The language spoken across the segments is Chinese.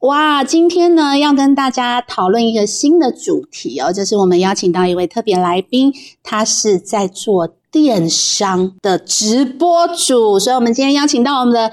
哇，今天呢要跟大家讨论一个新的主题哦，就是我们邀请到一位特别来宾，他是在做电商的直播主，所以我们今天邀请到我们的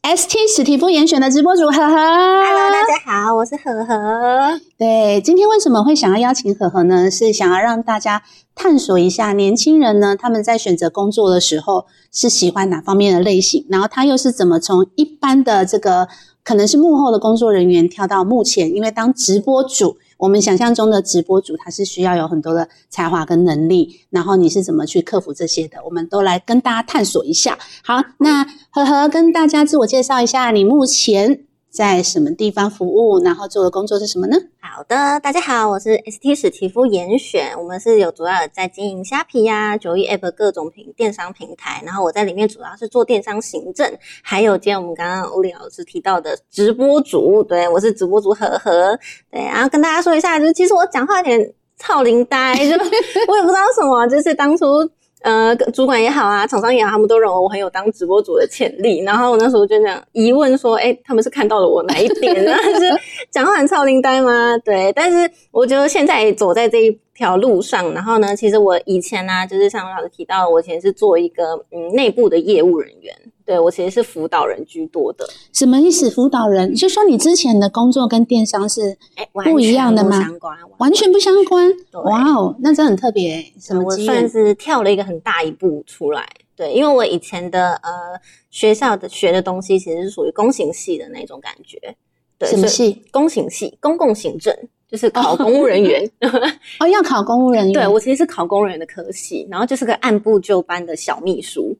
ST 史蒂夫严选的直播主呵呵。Hello，大家好，我是何何。对，今天为什么会想要邀请呵呵呢？是想要让大家探索一下年轻人呢，他们在选择工作的时候是喜欢哪方面的类型，然后他又是怎么从一般的这个可能是幕后的工作人员跳到幕前，因为当直播主。我们想象中的直播主，他是需要有很多的才华跟能力，然后你是怎么去克服这些的？我们都来跟大家探索一下。好，那呵呵跟大家自我介绍一下，你目前在什么地方服务，然后做的工作是什么呢？好的，大家好，我是 ST 史蒂夫严选，我们是有主要在经营虾皮呀、九一 App 各种平电商平台，然后我在里面主要是做电商行政，还有今天我们刚刚欧丽老师提到的直播主，对我是直播主何何，对，然后跟大家说一下，就是其实我讲话有点操灵呆，就我也不知道什么，就是当初。呃，主管也好啊，厂商也好，他们都认为我很有当直播主的潜力。然后我那时候就这样疑问说：“哎，他们是看到了我哪一点？是讲话很超灵呆吗？”对，但是我觉得现在走在这一条路上，然后呢，其实我以前呢、就是像老师提到，我以前是做一个嗯内部的业务人员，对我其实是辅导人居多的。什么意思？辅导人，就说你之前的工作跟电商是哎，不一样的吗完全不相关，完全不相关。哇哦，那这很特别，什么我算？是跳了一个很大一步出来。对，因为我以前的呃学校的学的东西其实是属于公行系的那种感觉。对，什么系？公行系，公共行政，就是考公务人员。哦，要考公务人员。对我其实是考公务人员的科系，然后就是个按部就班的小秘书，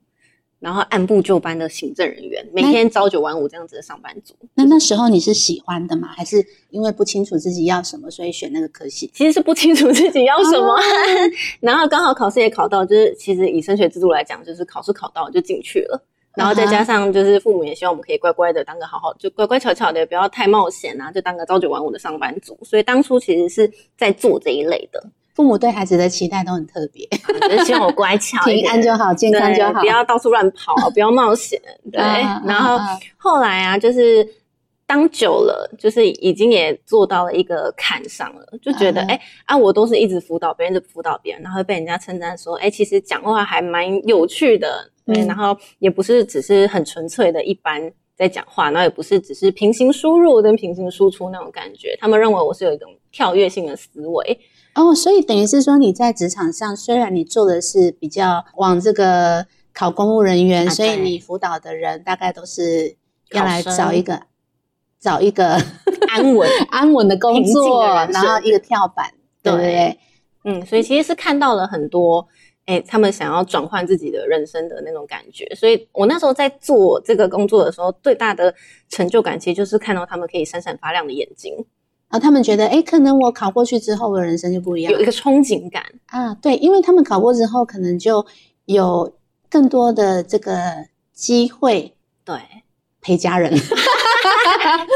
然后按部就班的行政人员，每天朝九晚五这样子的上班族。那那时候你是喜欢的吗？还是因为不清楚自己要什么，所以选那个科系？其实是不清楚自己要什么，哦 然后刚好考试也考到，就是其实以升学制度来讲，就是考试考到就进去了。然后再加上就是父母也希望我们可以乖乖的当个好好，就乖乖巧巧的，不要太冒险啊，就当个朝九晚五的上班族。所以当初其实是在做这一类的，父母对孩子的期待都很特别，就是希望我乖巧，平安就好，健康就好，不要到处乱跑，不要冒险。对，啊然后后来啊，就是当久了，就是已经也做到了一个坎上了，就觉得啊哎、啊，我都是一直辅导别人，一直辅导别人，然后被人家称赞说，哎，其实讲话还蛮有趣的，对，嗯然后也不是只是很纯粹的一般。在讲话，然后也不是只是平行输入跟平行输出那种感觉，他们认为我是有一种跳跃性的思维，哦，所以等于是说你在职场上，虽然你做的是比较往这个考公务人员，啊所以你辅导的人大概都是要来找一个找一个 安稳 安稳的工作，然后一个跳板，对不对？对？嗯，所以其实是看到了很多，哎、他们想要转换自己的人生的那种感觉。所以我那时候在做这个工作的时候，最大的成就感其实就是看到他们可以闪闪发亮的眼睛，然后他们觉得，哎，可能我考过去之后，我的人生就不一样有一个憧憬感。啊。对，因为他们考过之后，可能就有更多的这个机会对，陪家人。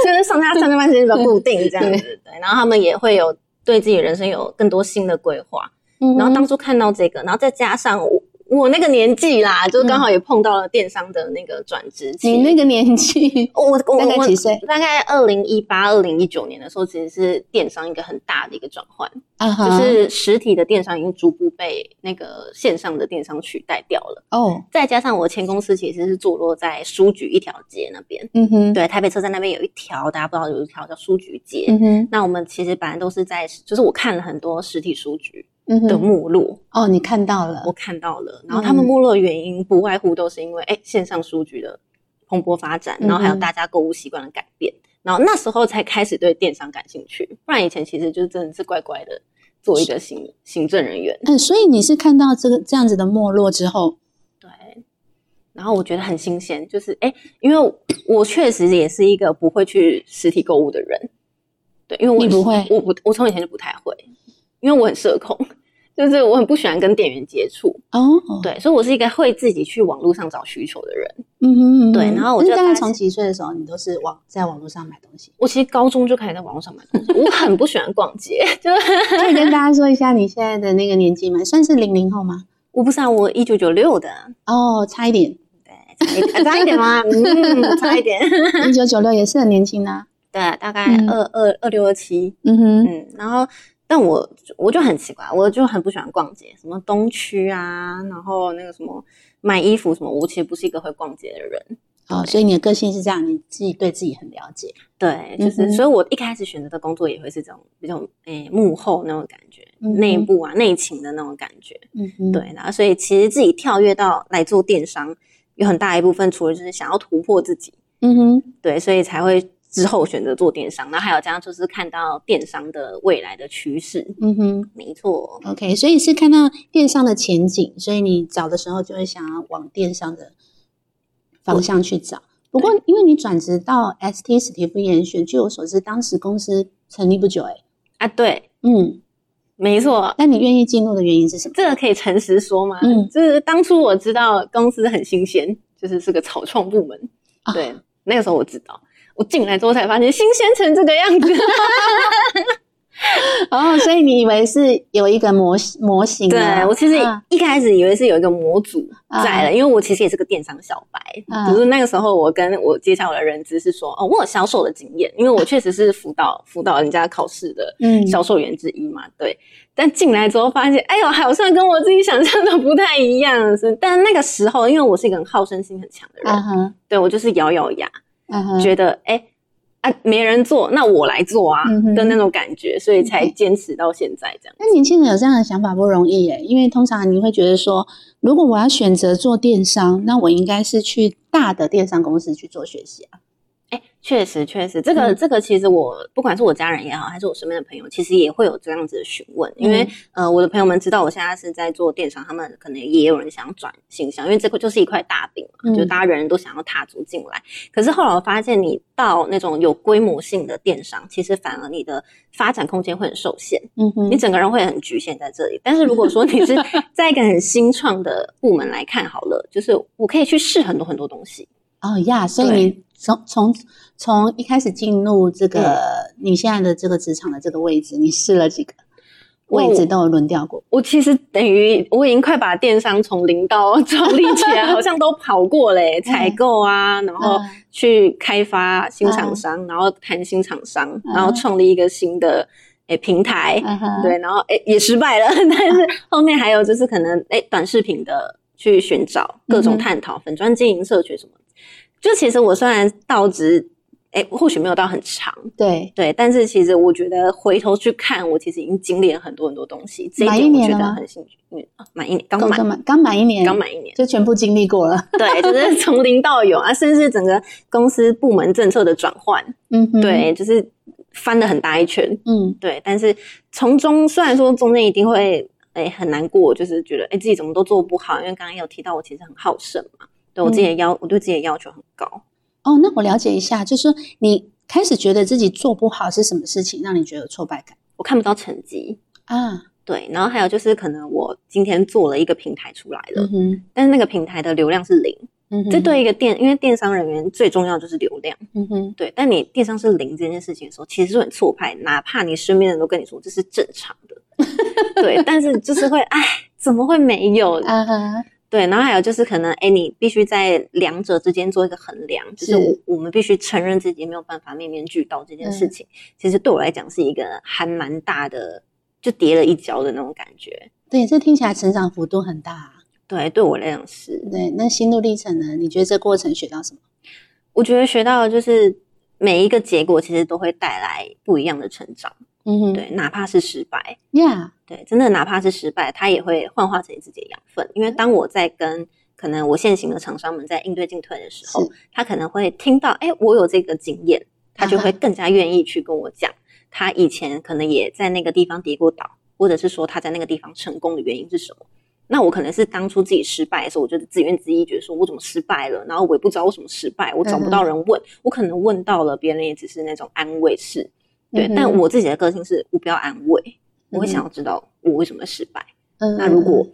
就是上下上下班时间比较固定这样子，对。然后他们也会有对自己人生有更多新的规划。嗯然后当初看到这个，然后再加上我我那个年纪啦，就刚好也碰到了电商的那个转职期。你那个年纪，我我大概我几岁？大概二零一八、二零一九年的时候，其实是电商一个很大的一个转换，啊哈就是实体的电商已经逐步被那个线上的电商取代掉了。哦，再加上我前公司其实是坐落在书局一条街那边，嗯哼，对，台北车站那边有一条，大家不知道有一条叫书局街。嗯哼，那我们其实本来都是在，就是我看了很多实体书局嗯的哼，目录，哦，你看到了。我，看到了，然后他们没落的原因不外乎都是因为哎、线上书局的蓬勃发展，然后还有大家购物习惯的改变，然后那时候才开始对电商感兴趣，不然以前其实就真的是乖乖的做一个行行政人员。嗯，所以你是看到这个这样子的没落之后，对，然后我觉得很新鲜，就是哎，因为我确实也是一个不会去实体购物的人，对，因为我你不会？我不，我从以前就不太会，因为我很社恐，就是我很不喜欢跟店员接触，哦，对，所以我是一个会自己去网络上找需求的人。嗯哼，嗯哼对然后我那就大概从几岁的时候，你都是网在网络上买东西？我其实高中就开始在网络上买东西，我很不喜欢逛街，就是可以跟大家说一下你现在的那个年纪吗？算是零零后吗？我不是啊，我一九九六的，哦，差一点，对，差一点，差一点吗？嗯，差一点，一九九六也是很年轻的啊。对，大概嗯二二二六二七，嗯哼，嗯，然后但我我就很奇怪，我就很不喜欢逛街，什么东区啊，然后那个什么买衣服什么，我其实不是一个会逛街的人。哦，所以你的个性是这样，你自己对自己很了解。对，就是，嗯所以我一开始选择的工作也会是这种比较诶、幕后那种感觉，嗯内部啊内勤的那种感觉。嗯哼，对，然后所以其实自己跳跃到来做电商，有很大一部分除了就是想要突破自己，嗯哼，对，所以才会之后选择做电商。然后还有加上就是看到电商的未来的趋势，嗯哼。没错，OK，所以是看到电商的前景，所以你找的时候就会想要往电商的方向去找。不过，因为你转职到 ST 史蒂夫严选，据我所知，当时公司成立不久，哎，啊，对，嗯，没错。那你愿意进入的原因是什么？这个可以诚实说吗？嗯就是当初我知道公司很新鲜，就是是个草创部门，啊对，那个时候我知道，我进来之后才发现新鲜成这个样子。哦，所以你以为是有一个模模型对啊？我其实啊一开始以为是有一个模组在了，因为我其实也是个电商小白，啊只是那个时候我跟我接下我的认知是说，哦，我有销售的经验，因为我确实是辅导辅导人家考试的嗯销售员之一嘛，对。但进来之后发现，哎呦，好像跟我自己想象的不太一样。是，但那个时候，因为我是一个很好胜心很强的人，啊对我就是咬咬牙，觉得哎。啊，没人做，那我来做啊、的那种感觉，所以才坚持到现在这样。那年轻人有这样的想法不容易耶，因为通常你会觉得说，如果我要选择做电商，那我应该是去大的电商公司去做学习啊。哎，确实确实，这个、嗯这个其实我不管是我家人也好，还是我身边的朋友，其实也会有这样子的询问，因为、呃，我的朋友们知道我现在是在做电商，他们可能也有人想要转形象，因为这个就是一块大饼嘛，嗯就大家人人都想要踏足进来。可是后来我发现，你到那种有规模性的电商，其实反而你的发展空间会很受限，嗯哼你整个人会很局限在这里。但是如果说你是 在一个很新创的部门来看好了，就是我可以去试很多很多东西。哦呀，所以你从从从一开始进入这个、嗯。你现在的这个职场的这个位置，你试了几个位置都有轮调过。我其实等于我已经快把电商从零到 创立起来，好像都跑过嘞，采购啊，然后嗯。去开发新厂商，然后谈新厂商，然后创立一个新的诶平台，对，然后诶也失败了，但是后面还有就是可能诶短视频的去寻找各种探讨，粉砖经营社群什么的，就其实我虽然到职诶或许没有到很长。对，对，但是其实我觉得回头去看，我其实已经经历了很多很多东西，这一满一点我觉得年了吗很幸运。嗯，啊满一年，刚刚满，刚满一年，刚满一年。就全部经历过了。对，就是 从零到有啊，甚至整个公司部门政策的转换，嗯哼，对，就是翻了很大一圈。嗯对，但是从中虽然说中间一定会诶、很难过，就是觉得诶、自己怎么都做不好，因为刚刚有提到我其实很好胜嘛，对我自己的要、我对自己的要求很高。哦，那我了解一下，就是说你开始觉得自己做不好是什么事情让你觉得有挫败感我看不到成绩，啊？对，然后还有就是可能我今天做了一个平台出来了，嗯，但是那个平台的流量是零，嗯哼，这对一个电，因为电商人员最重要就是流量，嗯哼，对。但你电商是零这件事情的时候，其实是很挫败，哪怕你身边的人都跟你说这是正常的，对，但是就是会，哎，怎么会没有？啊哈，对，然后还有就是可能，哎，你必须在两者之间做一个衡量，就是是我我们必须承认自己没有办法面面俱到这件事嗯情，其实对我来讲是一个还蛮大的，就跌了一跤的那种感觉。对，这听起来成长幅度很大啊。对，对我来讲是，对，那心路历程呢？你觉得这过程学到什么？我觉得学到的就是每一个结果其实都会带来不一样的成长，嗯哼，对，哪怕是失败，呀，对，真的哪怕是失败，它也会幻化成自己的养分。因为当我在跟可能我现行的厂商们在应对进退的时候，他可能会听到，哎，我有这个经验，他就会更加愿意去跟我讲，他以前可能也在那个地方跌过倒，或者是说他在那个地方成功的原因是什么。那我可能是当初自己失败的时候，我就自怨自艾，觉得说我怎么失败了，然后我也不知道为什么失败，我找不到人问，我可能问到了别人也只是那种安慰式，对。嗯但我自己的个性是我不要安慰，我会想要知道我为什么失败。嗯那如果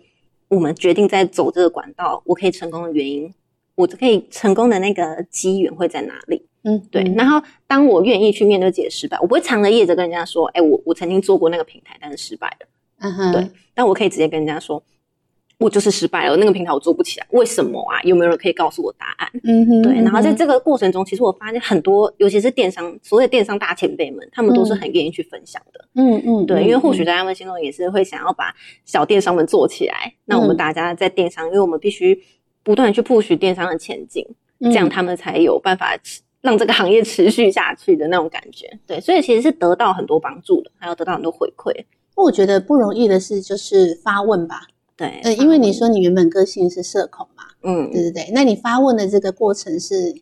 我们决定在走这个管道，我可以成功的原因，我可以成功的那个机缘会在哪里？嗯对，嗯然后当我愿意去面对自己的失败，我不会藏着掖着跟人家说，哎，我我曾经做过那个平台，但是失败了。嗯哼对，但我可以直接跟人家说，我就是失败了，那个平台我做不起来，为什么啊？有没有人可以告诉我答案？嗯哼对，然后在这个过程中，其实我发现很多，尤其是电商，所谓电商大前辈们，他们都是嗯很愿意去分享的。嗯嗯对，因为或许嗯在他们心中也是会想要把小电商们做起来。那我们嗯大家在电商，因为我们必须不断去 push 电商的前进，这样嗯他们才有办法持让这个行业持续下去的那种感觉。对，所以其实是得到很多帮助的，还有得到很多回馈。我觉得不容易的事就是发问吧，对，呃，因为你说你原本个性是社恐嘛，嗯，对对对，那你发问的这个过程是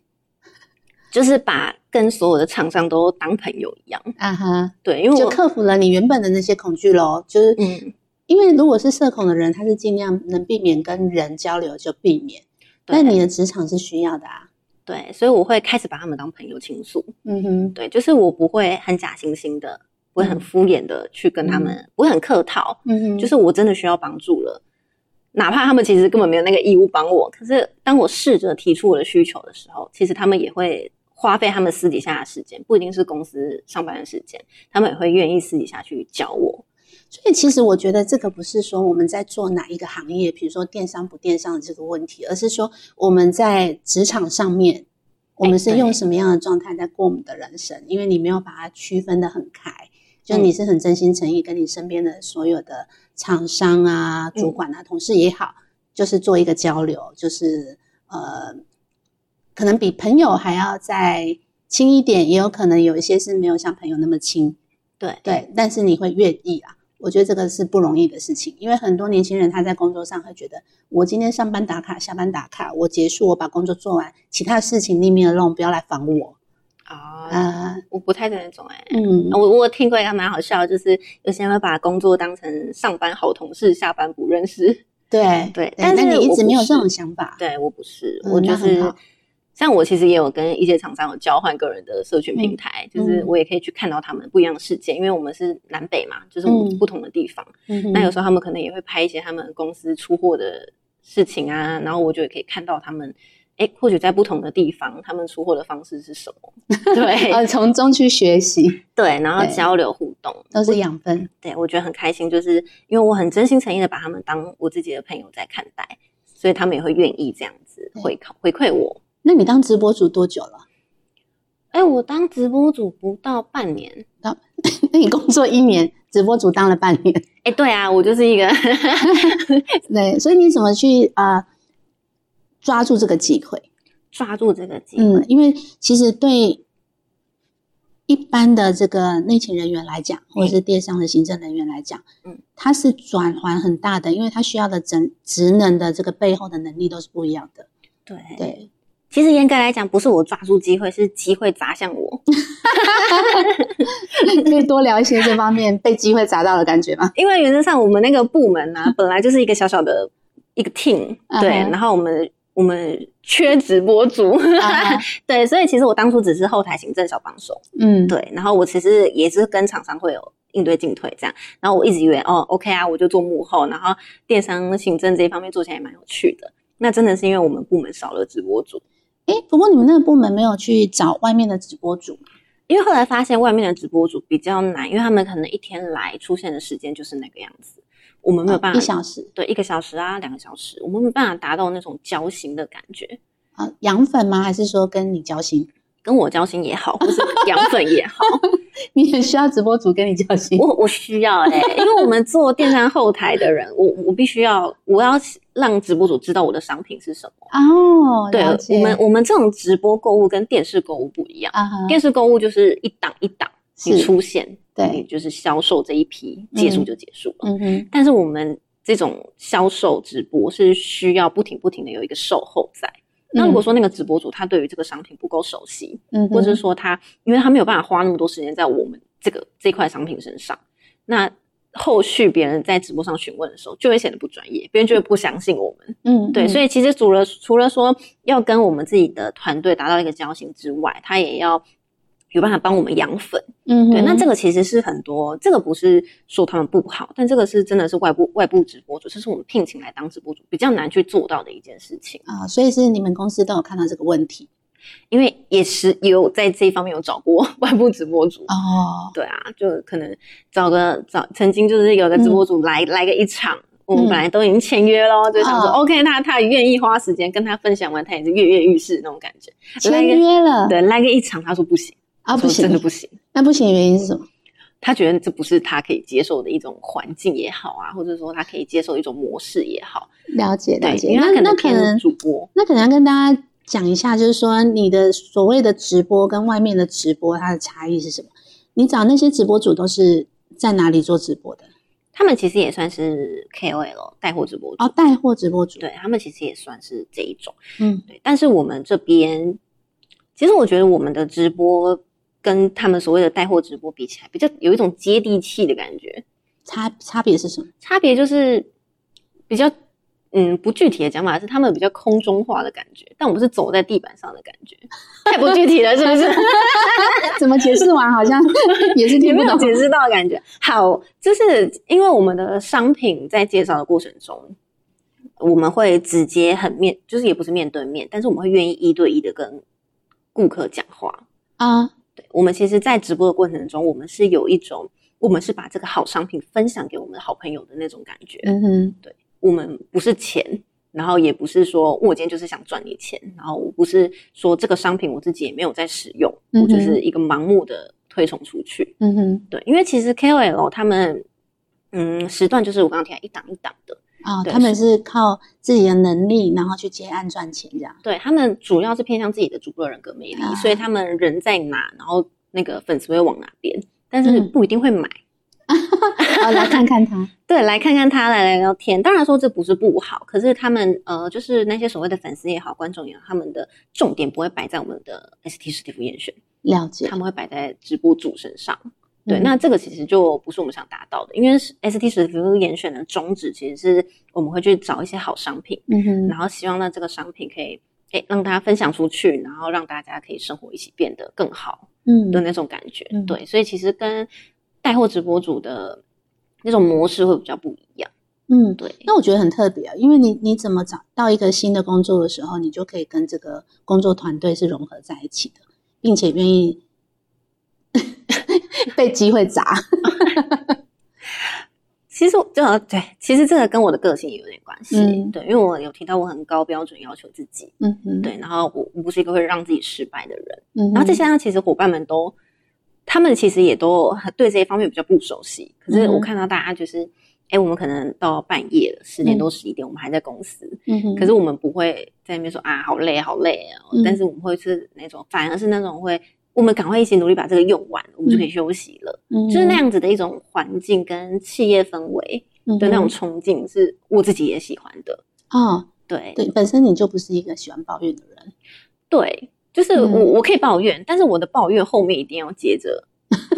就是把跟所有的厂商都当朋友一样。啊哈，对，因为我就克服了你原本的那些恐惧喽，就是嗯，因为如果是社恐的人，他是尽量能避免跟人交流就避免，对但你的职场是需要的啊，对，所以我会开始把他们当朋友倾诉。嗯哼，对，就是我不会很假惺惺的，不会很嗯敷衍的去跟他们，不会很客套。嗯哼，就是我真的需要帮助了，哪怕他们其实根本没有那个义务帮我，可是当我试着提出我的需求的时候，其实他们也会花费他们私底下的时间，不一定是公司上班的时间，他们也会愿意私底下去教我。所以其实我觉得这个不是说我们在做哪一个行业，比如说电商不电商的这个问题，而是说我们在职场上面，我们是用什么样的状态在过我们的人生？因为你没有把它区分的很开，就嗯你是很真心诚意跟你身边的所有的厂商啊、主管啊、同事也好，就是做一个交流，就是呃，可能比朋友还要再亲一点，也有可能有一些是没有像朋友那么亲。对对，但是你会愿意啊。我觉得这个是不容易的事情，因为很多年轻人他在工作上会觉得，我今天上班打卡，下班打卡，我结束，我把工作做完，其他事情 leave me alone，不要来烦我。啊、啊、我不太是那种哎、嗯，我我有听过一个蛮好笑的，就是有些人会把工作当成上班好同事，下班不认识。对。对但是你一直没有这种想法，对我不是，嗯我就是像我其实也有跟一些厂商有交换个人的社群平台，就是嗯。我也可以去看到他们不一样的世界，因为我们是南北嘛，就是我们嗯不同的地方。嗯那有时候他们可能也会拍一些他们公司出货的事情啊，然后我就也可以看到他们，哎，或许在不同的地方，他们出货的方式是什么？对 呃，从中去学习对，然后交流互动，都是养分。对我觉得很开心，就是因为我很真心诚意的把他们当我自己的朋友在看待，所以他们也会愿意这样子回馈回馈我。那你当直播主多久了？哎，我当直播主不到半年。那你工作一年，直播主当了半年，哎，对啊，我就是一个对，所以你怎么去啊、呃抓住这个机会？抓住这个机会。嗯，因为其实对一般的这个内勤人员来讲，或者是电商的行政人员来讲，嗯，它是转环很大的，因为他需要的职职能的这个背后的能力都是不一样的。对对，其实严格来讲，不是我抓住机会，是机会砸向我。可以多聊一些这方面被机会砸到的感觉吗？因为原则上，我们那个部门呢、本来就是一个小小的一个 team，对，然后我们我们缺直播主，啊 对，所以其实我当初只是后台行政小帮手，嗯，对，然后我其实也是跟厂商会有应对进退这样，然后我一直以为哦，OK 啊，我就做幕后，然后电商行政这一方面做起来也蛮有趣的。那真的是因为我们部门少了直播主，诶，不过你们那个部门没有去找外面的直播主吗？因为后来发现外面的直播主比较难，因为他们可能一天来出现的时间就是那个样子，我们没有办法、哦一小时对一个小时啊，两个小时，我们没有办法达到那种交心的感觉。啊？养粉吗？还是说跟你交心？跟我交心也好，或是养粉也好，你很需要直播主跟你交心。我我需要哎、因为我们做电商后台的人，我我必须要，我要让直播主知道我的商品是什么。哦，对我们，我们这种直播购物跟电视购物不一样，电视购物就是一档一档你是出现，对你就是销售这一批结束就结束了。嗯哼，但是我们这种销售直播是需要不停不停的有一个售后在。那如果说那个直播主他对于这个商品不够熟悉，嗯，或者是说他因为他没有办法花那么多时间在我们这个这块商品身上，那后续别人在直播上询问的时候，就会显得不专业，别人就会不相信我们。嗯，对，所以以其实除了除了说要跟我们自己的团队达到一个交心之外，他也要有办法帮我们养粉。嗯。对，那这个个其实是很多，这个不是说他们不好，但这个是真的是外部外部直播主，这是我们聘请来当直播主比较难去做到的一件事情，啊，所以是你们公司都有看到这个问题？因为也是有在这一方面有找过外部直播主。哦，对啊，就可能找个找曾经就是有个直播主来、来个一场，我们嗯。本来都已经签约咯，就想说、哦。OK，他他愿意花时间跟他分享完，他也是跃跃欲试那种感觉。来签约了，对，来个一场，他说不行，啊，不行，真的不行。那不行的原因是什么？他觉得这不是他可以接受的一种环境也好啊，或者说他可以接受一种模式也好，了解了对，解，那那可能主播，那可能要跟大家讲一下，就是说你的所谓的直播跟外面的直播它的差异是什么？你找那些直播主都是在哪里做直播的？他们其实也算是 KOL 带货直播主，哦，带货直播主，对他们其实也算是这一种，嗯，对。但是我们这边，其实我觉得我们的直播跟他们所谓的带货直播比起来，比较有一种接地气的感觉，差差别是什么？差别就是比较。嗯，不具体的讲法是他们比较空中化的感觉，但我们是走在地板上的感觉，太不具体了，是不是？怎么解释完好像也是听不懂。有解释到的感觉。好，就是因为我们的商品在介绍的过程中，我们会直接很面，就是也不是面对面，但是我们会愿意一对一的跟顾客讲话。啊，对，我们其实，在直播的过程中，我们是有一种，我们是把这个好商品分享给我们的好朋友的那种感觉。嗯哼，对我们不是钱，然后也不是说我今天就是想赚你钱，然后我不是说这个商品我自己也没有在使用，嗯我就是一个盲目的推崇出去。嗯哼，对，因为其实 KOL 他们，嗯，时段就是我刚刚提到一档一档的，哦，对他们是靠自己的能力，然后去接案赚钱这样。对他们主要是偏向自己的主播人格魅力，啊所以他们人在哪，然后那个粉丝会往哪边，但是嗯不一定会买。哦，来看看他，对，来看看他，来聊聊天。当然说这不是不好，可是他们呃，就是那些所谓的粉丝也好，观众也好，他们的重点不会摆在我们的 ST 史蒂夫严选，了解他。们会摆在直播主身上。对，嗯那这个其实就不是我们想达到的，因为 ST 史蒂夫严选的宗旨其实是我们会去找一些好商品，嗯哼，然后希望让这个商品可以诶让大家分享出去，然后让大家可以生活一起变得更好嗯的那种感觉。嗯对，所以其实跟带货直播主的那种模式会比较不一样。嗯，对，那我觉得很特别啊，因为你你怎么找到一个新的工作的时候，你就可以跟这个工作团队是融合在一起的，并且愿意被机会砸。其实我这个对，其实这个跟我的个性也有点关系。嗯对，因为我有提到我很高标准要求自己，嗯嗯，对，然后我我不是一个会让自己失败的人。嗯，然后再加上其实伙伴们都，他们其实也都很对这一方面比较不熟悉。可是嗯我看到大家就是，哎、我们可能到半夜了，十点多十一点，我们还在公司，嗯哼，可是我们不会在那边说啊好累好累哦，嗯但是我们会是那种，反而是那种会。我们赶快一起努力把这个用完，我们就可以休息了。嗯就是那样子的一种环境跟企业氛围的那种嗯哼冲劲，是我自己也喜欢的。哦，对对，本身你就不是一个喜欢抱怨的人。对，就是嗯我我可以抱怨，但是我的抱怨后面一定要接着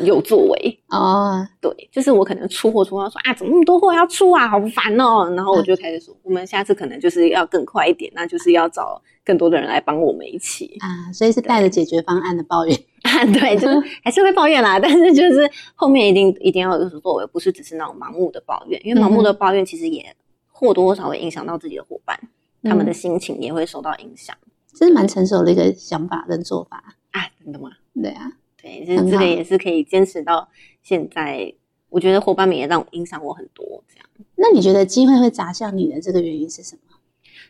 有作为。啊，对，就是我可能出货出到说啊，怎么那么多货要出啊，好烦哦。然后我就开始说，我们下次可能就是要更快一点，那就是要找更多的人来帮我们一起。啊，所以是带着解决方案的抱怨。啊，对，就是 还是会抱怨啦，但是就是后面一定一定要有所作为，不是只是那种盲目的抱怨，因为盲目的抱怨其实也或多或少会影响到自己的伙伴，他们的嗯心情也会受到影响这是蛮成熟的一个想法跟做法。啊，真的吗？对啊，对，这很好这个也是可以坚持到现在，我觉得伙伴们也让我影响我很多，这样那你觉得机会会砸向你的这个原因是什么？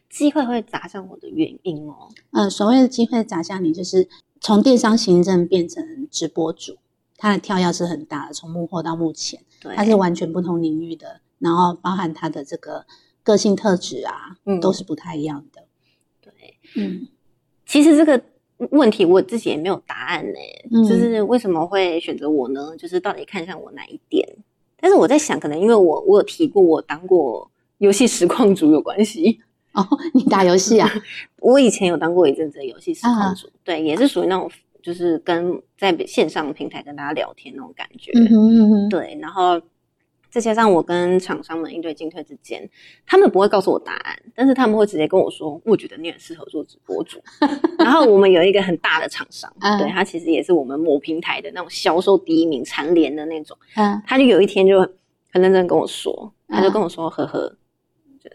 机会会砸向我的原因哦，呃，所谓的机会砸向你，就是从电商行政变成直播主，它的跳跃是很大的，从幕后到幕前，对，它是完全不同领域的，然后包含它的这个个性特质啊，嗯都是不太一样的。对。嗯其实这个问题我自己也没有答案呢、嗯就是为什么会选择我呢？就是到底看上我哪一点？但是我在想，可能因为我我有提过我当过游戏实况主有关系。哦，你打游戏啊？我以前有当过一阵子的游戏实啊况主，对，也是属于那种就是跟在线上平台跟大家聊天那种感觉。嗯哼嗯哼，对，然后再加上我跟厂商们应对进退之间，他们不会告诉我答案，但是他们会直接跟我说，我觉得你很适合做直播主。然后我们有一个很大的厂商，嗯对他其实也是我们某平台的那种销售第一名蝉联的那种，嗯他就有一天就很认真跟我说，他就跟我说，呵呵，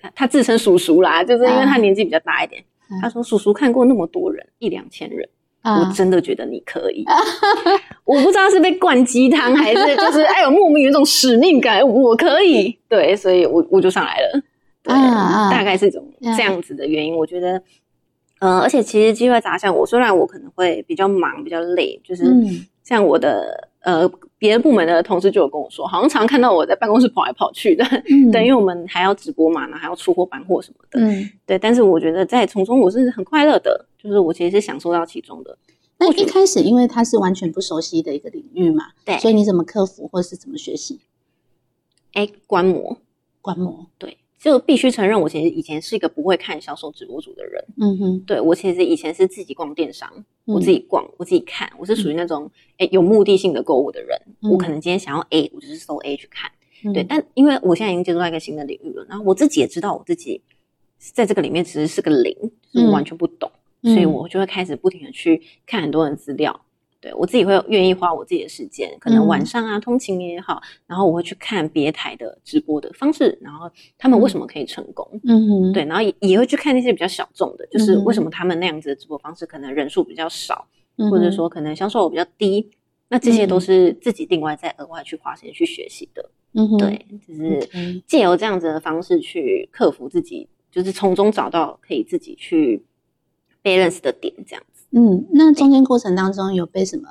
他他自称叔叔啦，就是因为他年纪比较大一点，嗯他说叔叔看过那么多人，一两千人。我嗯，真的觉得你可以，我不知道是被灌鸡汤还是就是哎呦莫名有一种使命感，我可以，对，所以我我就上来了，对，大概是一种嗯这样子的原因。我觉得，呃，而且其实机会砸向我，虽然我可能会比较忙比较累，就是嗯。像我的呃别的部门的同事就有跟我说，好像常看到我在办公室跑来跑去的，嗯。对，因为我们还要直播嘛，然后还要出货搬货什么的，嗯，对，但是我觉得在从中我是很快乐的，就是我其实是享受到其中的。那一开始因为它是完全不熟悉的一个领域嘛，对。所以你怎么克服或是怎么学习？哎，观摩，观摩？对，就必须承认，我其实以前是一个不会看销售直播主的人。嗯哼，对我其实以前是自己逛电商，嗯我自己逛，我自己看，我是属于那种哎有目的性的购物的人。嗯我可能今天想要 A，我就是搜 A 去看。嗯对，但因为我现在已经接触到一个新的领域了，然后我自己也知道我自己在这个里面其实是个零，就是我完全不懂，嗯所以我就会开始不停的去看很多人资料。对我自己会愿意花我自己的时间，可能嗯。晚上啊、通勤也好，然后我会去看别台的直播的方式，然后他们为什么可以成功，嗯哼，对，然后也也会去看那些比较小众的，就是为什么他们那样子的直播方式可能人数比较少，嗯，或者说可能销售额比较低，那这些都嗯。是自己另外再额外去花时间去学习的。嗯哼，对，就是借由这样子的方式去克服自己，就是从中找到可以自己去 balance 的点，这样。子。嗯，那中间过程当中有被什么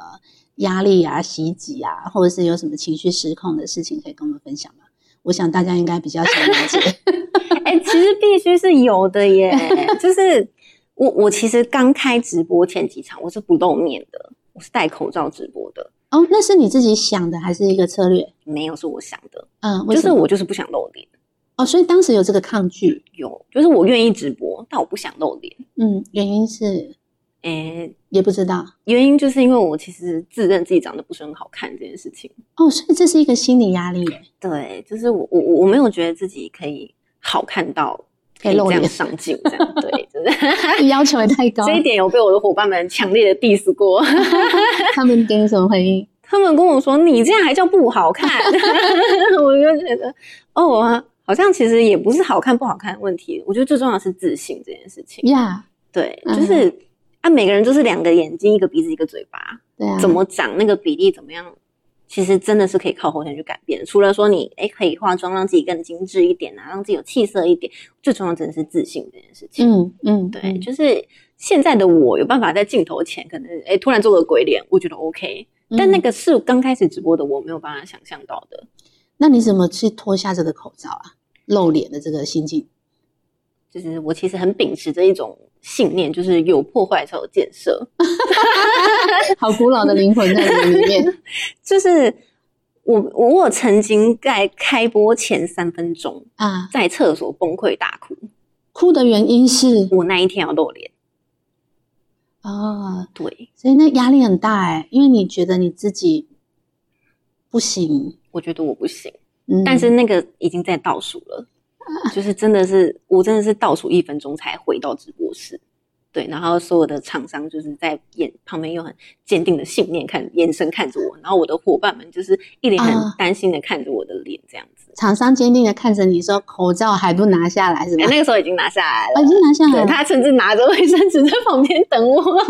压力啊、袭击啊，或者是有什么情绪失控的事情可以跟我们分享吗？我想大家应该比较想了解。哎、其实必须是有的耶，就是我我其实刚开直播前几场我是不露面的，我是戴口罩直播的，哦，那是你自己想的还是一个策略？没有是我想的，嗯，为就是我就是不想露脸。哦，所以当时有这个抗拒。有，就是我愿意直播，但我不想露脸。嗯，原因是诶、也不知道。原因就是因为我其实自认自己长得不是很好看这件事情。哦，所以这是一个心理压力耶。对，就是我我我没有觉得自己可以好看到可以这样上镜这样。对，就是要求也太高。这一点有被我的伙伴们强烈的 diss 过。他们给你什么回应？他们跟我说：“你这样还叫不好看？” 我就觉得，哦，啊好像其实也不是好看不好看的问题。我觉得最重要的是自信这件事情。呀、对，嗯就是、啊，每个人就是两个眼睛、一个鼻子、一个嘴巴，对啊，怎么长那个比例怎么样，其实真的是可以靠后天去改变。除了说你哎可以化妆让自己更精致一点啊，让自己有气色一点，最重要真的是自信这件事情。嗯嗯，对，嗯就是现在的我有办法在镜头前可能哎突然做个鬼脸，我觉得 OK，、但那嗯个是刚开始直播的我没有办法想象到的。那你怎么去脱下这个口罩啊？露脸的这个心境？就是我其实很秉持着一种信念，就是有破坏才有建设。好古老的灵魂在你里面。就是我我有曾经在开播前三分钟啊，在厕所崩溃大哭，哭的原因是我那一天要露脸。啊，对，所以那压力很大哎，因为你觉得你自己不行，我觉得我不行，嗯，但是那个已经在倒数了，就是真的是我真的是倒数一分钟才回到直播室。对，然后所有的厂商就是在眼旁边用很坚定的信念看眼神看着我，然后我的伙伴们就是一脸很啊担心的看着我的脸，这样子。厂商坚定的看着你说口罩还不拿下来是吧哎、？那个时候已经拿下来了，啊已经拿下来对了。他甚至拿着卫生纸在旁边等我。啊，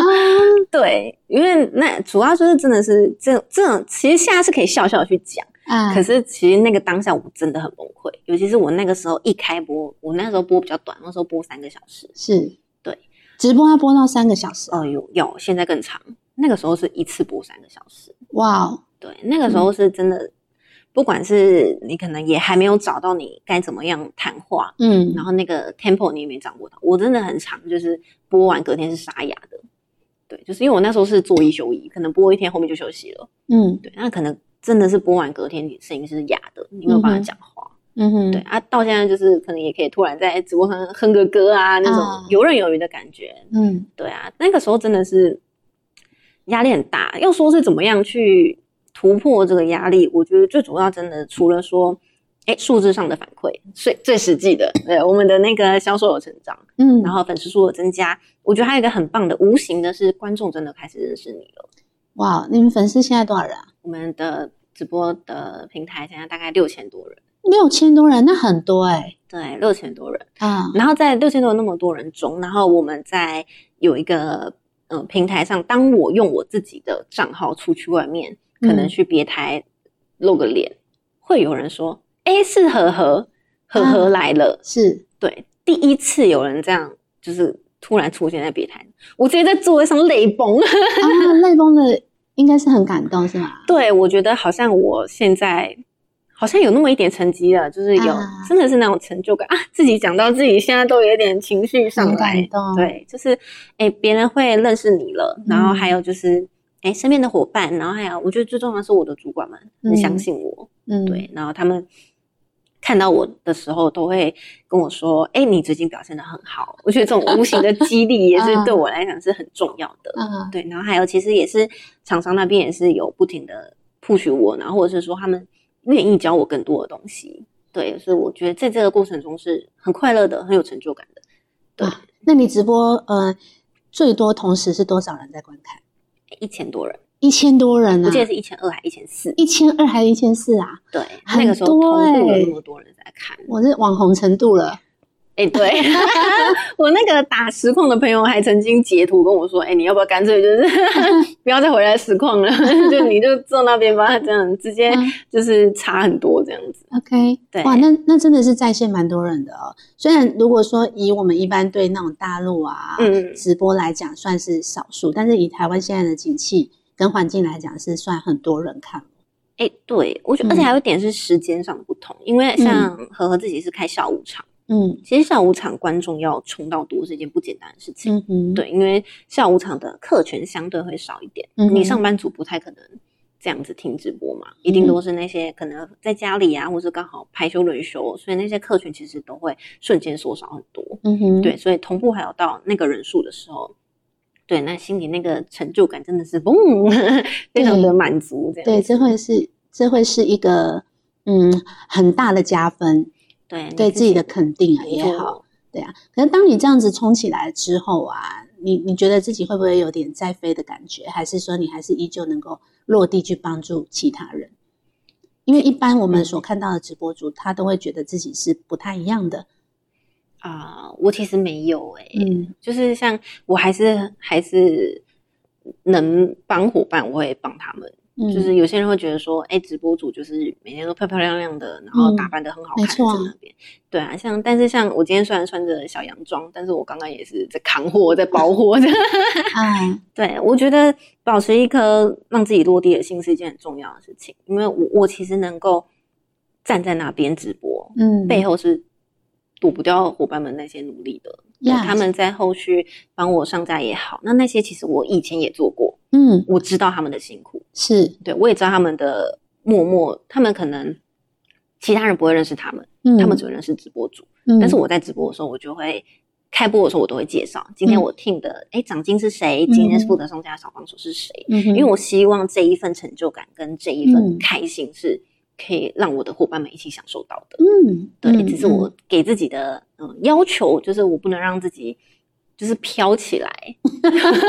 对，因为那主要就是真的是这这种，其实现在是可以笑笑地去讲，啊，可是其实那个当下我真的很崩溃，尤其是我那个时候一开播，我那时候播比较短，那时候播三个小时，是，对，直播要播到三个小时，哦有有，现在更长，那个时候是一次播三个小时，哇哦，对，那个时候是真的，不管是你可能也还没有找到你该怎么样谈话，嗯。然后那个 tempo 你也没掌握到，我真的很长，就是播完隔天是沙哑的，对，就是因为我那时候是做一休一，可能播一天后面就休息了。嗯。对，那可能真的是播完隔天你声音是哑的，你没有办法讲话。嗯哼，对啊，到现在就是可能也可以突然在直播上哼个歌啊，那啊种游刃有余的感觉。嗯对啊，那个时候真的是压力很大。要说是怎么样去突破这个压力，我觉得最主要真的除了说哎数字上的反馈，最最实际的，对我们的那个销售有成长，嗯，然后粉丝数的增加。我觉得还有一个很棒的，无形的是观众真的开始认识你了。哇，你们粉丝现在多少人啊？我们的直播的平台现在大概六千多人，六千多人，那很多哎、对，六千多人。啊，然后在六千多人那么多人中，然后我们在有一个呃平台上，当我用我自己的账号出去外面，可能嗯去别台露个脸，会有人说：“哎，是和和和和啊来了。是对，第一次有人这样，就是突然出现在别台，我直接在座位上泪崩。啊，泪崩的应该是很感动是吗？对我觉得好像我现在。好像有那么一点成绩了，就是有、啊真的是那种成就感啊！自己讲到自己现在都有点情绪上很来感，动，，对，就是哎，别人会认识你了，然后还有就是哎，身边的伙伴，然后还有我觉得最重要的是我的主管们很相嗯信我，嗯，对，然后他们看到我的时候都会跟我说，哎，你最近表现的很好，我觉得这种无形的激励也是嗯。对我来讲是很重要的，嗯，对，然后还有其实也是厂商那边也是有不停的 push 我，然后或者是说他们愿意教我更多的东西，对，所以我觉得在这个过程中是很快乐的，很有成就感的，对。哇那你直播呃最多同时是多少人在观看？一千多人，一千多人啊，我记得是一千二还一千四，一千二还是一千四啊？对，很那个时候同多步有欸那么多人在看，我是网红程度了，哎、对。我那个打实况的朋友还曾经截图跟我说，哎、你要不要干脆就是 不要再回来实况了，就你就坐那边吧，这样直接嗯。就是差很多这样子，OK，对。哇，那那真的是在线蛮多人的哦。虽然如果说以我们一般对那种大陆啊、嗯。直播来讲算是少数，但是以台湾现在的景气跟环境来讲，是算很多人看。哎、对我觉得，嗯而且还有一点是时间上的不同，因为像和和自己是开下午场，嗯其实下午场观众要冲到多是一件不简单的事情。嗯哼，对，因为下午场的客群相对会少一点，嗯你上班族不太可能这样子听直播嘛，一定都是那些可能在家里啊，或者刚好排休轮休，所以那些客群其实都会瞬间缩少很多。嗯哼，对，所以同步还有到那个人数的时候，对，那心里那个成就感真的是嘣，非常的满足。这样对，这会是这会是一个嗯很大的加分，对对自己的肯定啊也好，对啊。可是当你这样子冲起来之后啊，你你觉得自己会不会有点在飞的感觉？还是说你还是依旧能够落地去帮助其他人？因为一般我们所看到的直播主，他都会觉得自己是不太一样的。啊、我其实没有哎、嗯就是像我还是还是能帮伙伴，我会帮他们。嗯，就是有些人会觉得说，哎、直播主就是每天都漂漂亮亮的，然后嗯打扮的很好看，在那边。对啊，像但是像我今天虽然穿着小洋装，但是我刚刚也是在扛货，在包货的。嗯，对，我觉得保持一颗让自己落地的心是一件很重要的事情，因为我我其实能够站在那边直播，嗯，背后是躲不掉伙伴们那些努力的。他们在后续帮我上架也好，那那些其实我以前也做过，嗯我知道他们的辛苦，是，对我也知道他们的默默，他们可能其他人不会认识他们，嗯，他们只会认识直播主。嗯，但是我在直播的时候，我就会开播的时候，我都会介绍今天嗯我听的，哎、奖金是谁？今天负责上架的小帮手是谁？嗯，因为我希望这一份成就感跟这一份嗯开心是可以让我的伙伴们一起享受到的。嗯，对，嗯只是我给自己的嗯、呃要求，就是我不能让自己就是飘起来。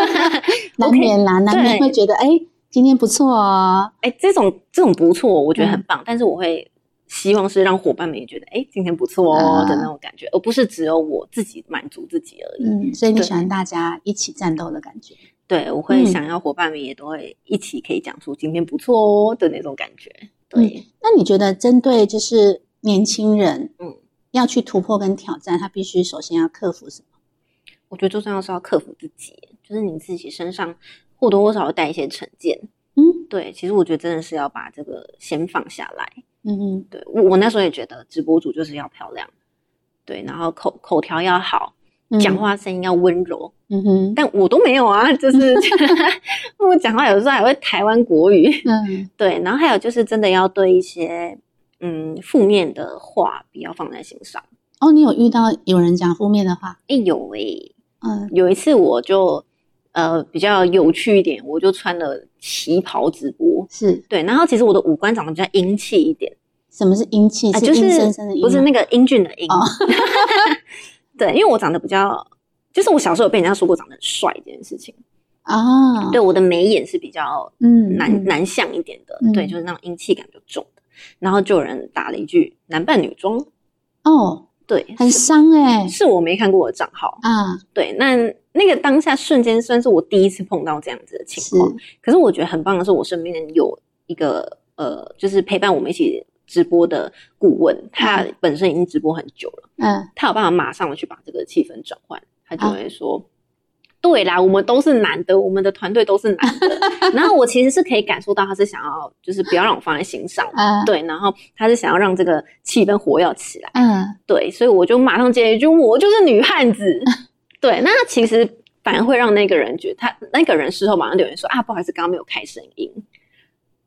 难免啦，难免对会觉得哎，今天不错哦，哎、这种这种不错，我觉得很嗯棒，但是我会希望是让伙伴们也觉得，哎、今天不错哦、啊的那种感觉，而不是只有我自己满足自己而已。嗯，所以你喜欢大家一起战斗的感觉。对，我会嗯想要伙伴们也都会一起可以讲出今天不错哦的那种感觉。对，那你觉得针对就是年轻人，嗯，要去突破跟挑战，他必须首先要克服什么？我觉得最重要是要克服自己，就是你自己身上或多或少会带一些成见。嗯对，其实我觉得真的是要把这个先放下来。嗯嗯对我，我那时候也觉得直播主就是要漂亮，对，然后口口条要好，嗯讲话声音要温柔，嗯哼。但我都没有啊，就是 我讲话有时候还会台湾国语，嗯。对，然后还有就是真的要对一些嗯负面的话不要放在心上。哦，你有遇到有人讲负面的话？哎有诶、嗯。有一次我就呃比较有趣一点，我就穿了旗袍直播，是。对，然后其实我的五官长得比较英气一点，什么是英气？啊，就是阴森森的阴吗，不是那个英俊的英。哦对，因为我长得比较，就是我小时候有被人家说过长得很帅这件事情。啊，对，我的眉眼是比较嗯，男、嗯男相一点的，嗯对，就是那种英气感比较重的。然后就有人打了一句“男扮女装哦，”，对，很是伤哎、是我没看过我的账号。啊，对，那那个当下瞬间算是我第一次碰到这样子的情是况。可是我觉得很棒的是，我身边有一个呃，就是陪伴我们一起直播的顾问，他本身已经直播很久了，嗯他有办法马上的去把这个气氛转换，他就啊会说。对啦，我们都是男的，我们的团队都是男的。然后我其实是可以感受到他是想要，就是不要让我放在心上，嗯，对。然后他是想要让这个气氛活跃起来，嗯对。所以我就马上接一句：“我就是女汉子。”对，那其实反而会让那个人觉得他那个人事后马上留言说：“啊，不好意思，刚刚没有开声音。”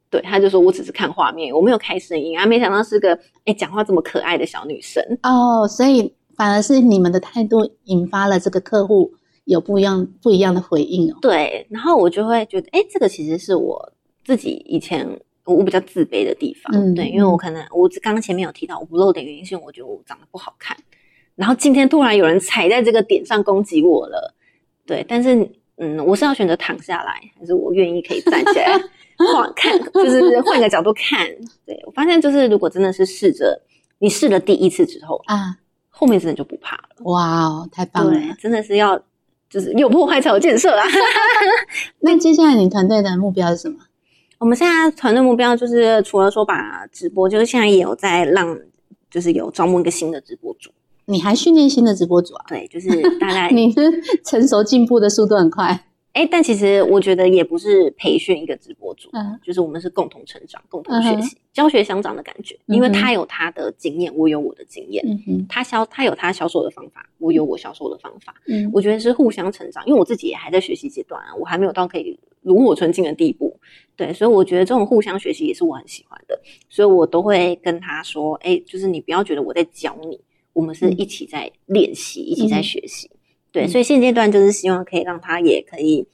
对，他就说我只是看画面，我没有开声音啊，没想到是个哎讲话这么可爱的小女生。哦，所以反而是你们的态度引发了这个客户有不一样不一样的回应哦。对，然后我就会觉得，哎，这个其实是我自己以前我比较自卑的地方。嗯对，因为我可能我刚刚前面有提到我不露点原因，是因为我觉得我长得不好看。然后今天突然有人踩在这个点上攻击我了，对，但是嗯，我是要选择躺下来，还是我愿意可以站起来 换看，就是换个角度看？对我发现，就是如果真的是试着你试了第一次之后，啊，后面真的就不怕了。哇哦，太棒了！对，真的是要就是有破坏才有建设啊。那接下来你团队的目标是什么？我们现在团队目标就是除了说把直播，就是现在也有在让，就是有招募一个新的直播主。你还训练新的直播主啊？对，就是大概 你是成熟进步的速度很快。哎、但其实我觉得也不是培训一个直播主，嗯就是我们是共同成长、共同学习、教学相长的感觉。因为他有他的经验，我有我的经验；嗯哼，他销他有他销售的方法，我有我销售的方法。嗯我觉得是互相成长，因为我自己也还在学习阶段啊，我还没有到可以炉火纯青的地步。对，所以我觉得这种互相学习也是我很喜欢的，所以我都会跟他说，哎，就是你不要觉得我在教你，我们是嗯一起在练习，一起在嗯学习。对，嗯所以现阶段就是希望可以让他也可以，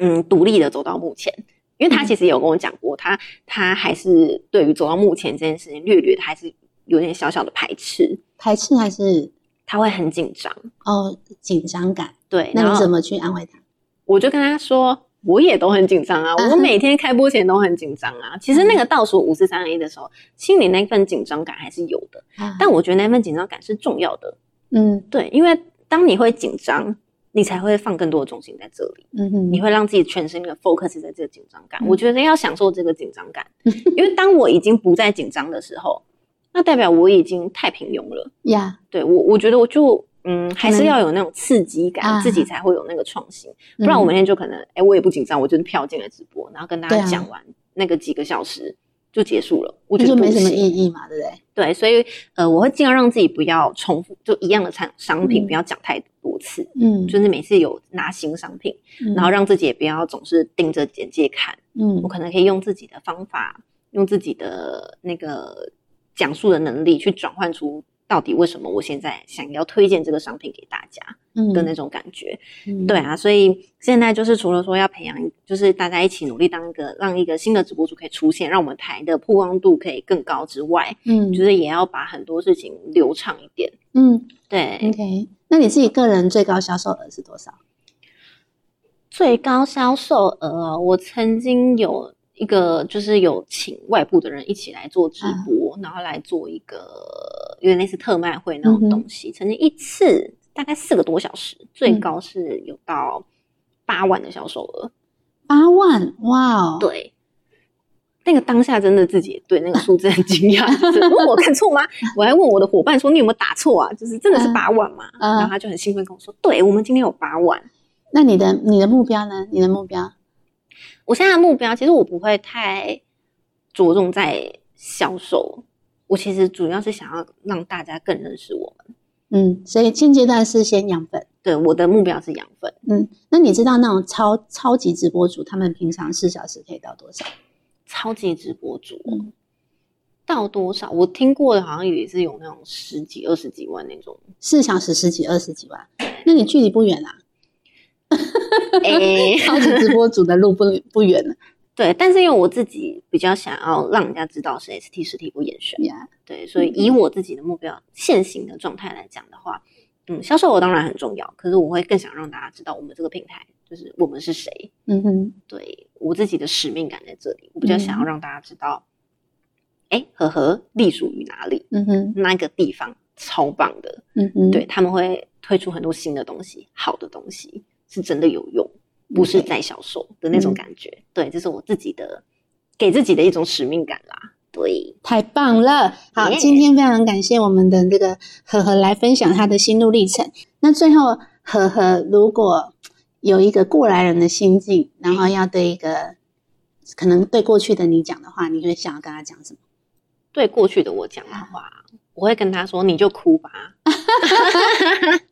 嗯，独立的走到目前。因为他嗯其实有跟我讲过，他他还是对于走到目前这件事情略略的还是有点小小的排斥，排斥还是他会很紧张。哦紧张感？对，那你怎么去安慰他？我就跟他说，我也都很紧张啊，我每天开播前都很紧张啊。其实那个倒数五四三二一的时候，心里那份紧张感还是有的，啊但我觉得那份紧张感是重要的。嗯对，因为当你会紧张，你才会放更多的重心在这里，嗯哼，你会让自己全身的 focus 在这个紧张感。嗯我觉得要享受这个紧张感，因为当我已经不再紧张的时候，那代表我已经太平庸了。呀，对我，我觉得我就嗯，还是要有那种刺激感，啊自己才会有那个创新。不不然我每天就可能，哎、我也不紧张，我就是跳进来直播，然后跟大家讲完、那个几个小时就结束了，我觉得没什么意义嘛，对不对？对，所以呃，我会尽量让自己不要重复，就一样的产商品，嗯不要讲太多次，嗯，就是每次有拿新商品，嗯然后让自己也不要总是盯着简介看，嗯我可能可以用自己的方法，用自己的那个讲述的能力去转换出。到底为什么我现在想要推荐这个商品给大家嗯的那种感觉？嗯对啊，所以现在就是除了说要培养，就是大家一起努力当一个让一个新的直播主可以出现，让我们台的曝光度可以更高之外，嗯就是也要把很多事情流畅一点。嗯对，OK，那你自己个人最高销售额是多少？最高销售额哦，我曾经有一个就是有请外部的人一起来做直播，然后来做一个有点类似特卖会那种东西，曾经一次大概四个多小时，最嗯高是有到八万的销售额。八万，哇哦，对，那个当下真的自己对那个数字很惊讶，就是问我看错吗？我还问我的伙伴说你有没有打错啊？就是真的是嗯八万吗？嗯然后他就很兴奋跟我说，对我们今天有八万。那你的你的目标呢？你的目标？我现在的目标其实我不会太着重在销售，我其实主要是想要让大家更认识我们。嗯，所以现阶段是先养粉。对，我的目标是养粉，嗯，那你知道那种超超级直播主，他们平常四小时可以到多少？超级直播主。嗯到多少？我听过的，好像也是有那种十几、二十几万那种。四小时十几、二十几万，那你距离不远啦、哎、超级直播组的路不不远了。对，但是因为我自己比较想要让人家知道是 ST 实体不严选，呀，对，所以以我自己的目标现行的状态来讲的话，嗯，销售额当然很重要，可是我会更想让大家知道我们这个平台就是我们是谁。嗯哼，对我自己的使命感在这里，我比较想要嗯让大家知道，哎、呵呵，隶属于哪里，嗯哼，那个地方超棒的，嗯哼，对他们会推出很多新的东西，好的东西是真的有用，不是在销售的那种嗯感觉。对，这是我自己的给自己的一种使命感啦。对，太棒了！好今天非常感谢我们的这个呵呵来分享他的心路历程。那最后，呵呵，如果有一个过来人的心境，然后要对一个可能对过去的你讲的话，你会想要跟他讲什么？对过去的我讲的话，我会跟他说：“你就哭吧。”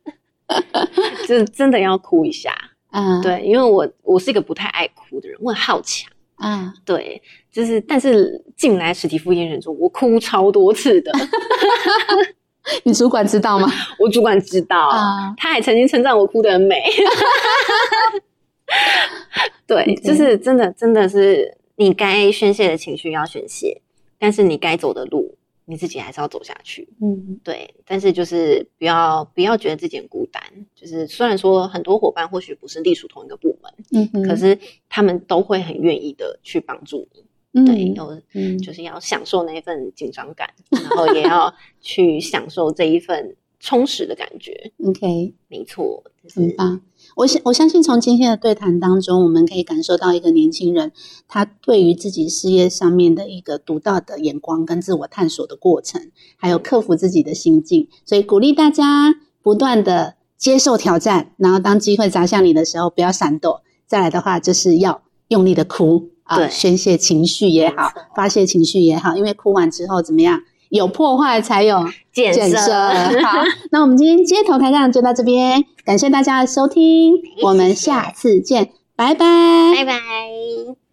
就是真的要哭一下，嗯，对，因为我我是一个不太爱哭的人，我很好强。嗯，对，就是但是进来实体复验人中，我哭超多次的，你主管知道吗？我主管知道，啊，他还曾经称赞我哭得很美。对 OK 就是真的，真的是你该宣泄的情绪要宣泄，但是你该走的路，你自己还是要走下去。嗯对，但是就是不要不要觉得自己很孤单。就是虽然说很多伙伴或许不是隶属同一个部门，嗯哼，可是他们都会很愿意的去帮助你。嗯对，有嗯就是要享受那一份紧张感，然后也要 去享受这一份充实的感觉。，OK，没错，就是很棒。我相我相信从今天的对谈当中，我们可以感受到一个年轻人他对于自己事业上面的一个独到的眼光跟自我探索的过程，还有克服自己的心境。所以鼓励大家不断的接受挑战，然后当机会砸向你的时候，不要闪躲。再来的话，就是要用力的哭啊，对宣泄情绪也好，发泄情绪也好，因为哭完之后怎么样？有破坏才有建设。好，那我们今天街头开杠就到这边，感谢大家的收听，我们下次见，拜拜拜拜。